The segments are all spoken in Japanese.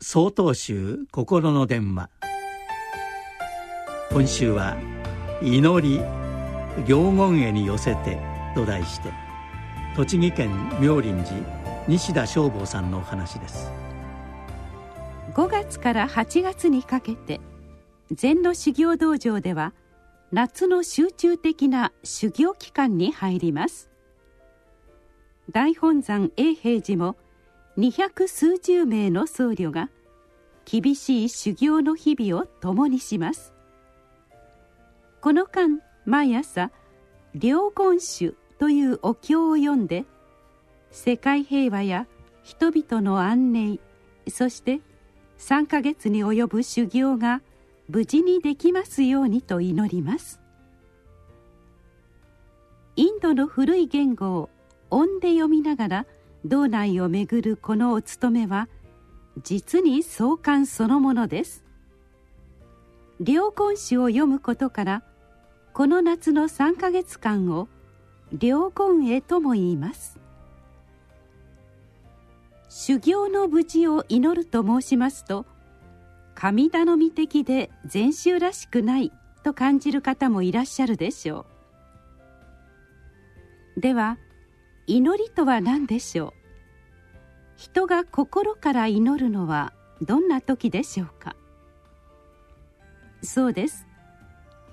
曹洞宗心の電話。今週は「祈り行言へに寄せて」と題して栃木県妙林寺西田正坊さんのお話です。5月から8月にかけて禅の修行道場では夏の集中的な修行期間に入ります。大本山永平寺も二百数十名の僧侶が厳しい修行の日々を共にします。この間毎朝「良言集」というお経を読んで世界平和や人々の安寧そして3ヶ月に及ぶ修行が無事にできますようにと祈ります。インドの古い言語を音で読みながら道内を巡るこのお務めは実に壮観そのものです。良言詩を読むことからこの夏の3ヶ月間を良言へとも言います。修行の無事を祈ると申しますと神頼み的で禅宗らしくないと感じる方もいらっしゃるでしょう。では祈りとは何でしょう？人が心から祈るのはどんな時でしょうか？そうです。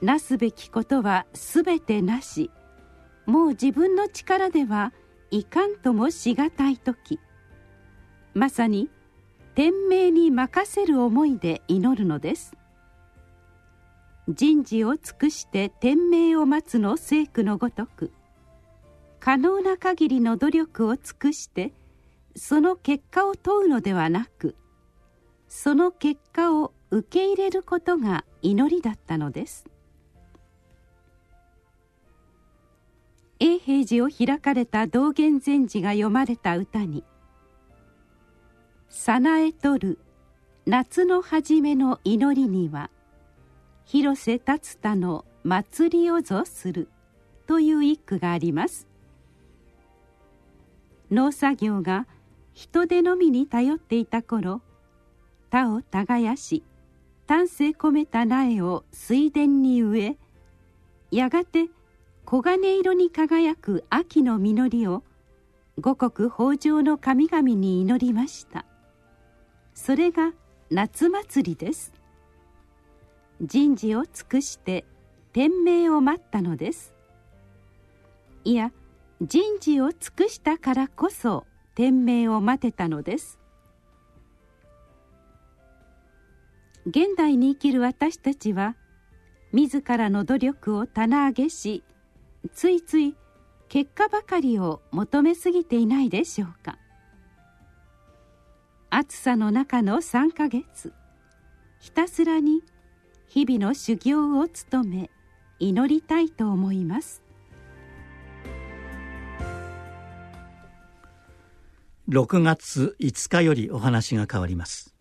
なすべきことはすべてなし。もう自分の力ではいかんともしがたい時。まさに天命に任せる思いで祈るのです。人事を尽くして天命を待つの聖句のごとく。可能な限りの努力を尽くしてその結果を問うのではなくその結果を受け入れることが祈りだったのです。永平寺を開かれた道元禅師が読まれた歌に「早苗とる夏の初めの祈りには広瀬達田の祭りをぞする」という一句があります。農作業が人手のみに頼っていた頃田を耕し丹精込めた苗を水田に植えやがて黄金色に輝く秋の実りを五穀豊穣の神々に祈りました。それが夏祭りです。人事を尽くして天命を待ったのです。いや人事を尽くしたからこそ天命を待てたのです。現代に生きる私たちは自らの努力を棚上げしついつい結果ばかりを求めすぎていないでしょうか。暑さの中の3ヶ月ひたすらに日々の修行を務め祈りたいと思います。6月5日よりお話が変わります。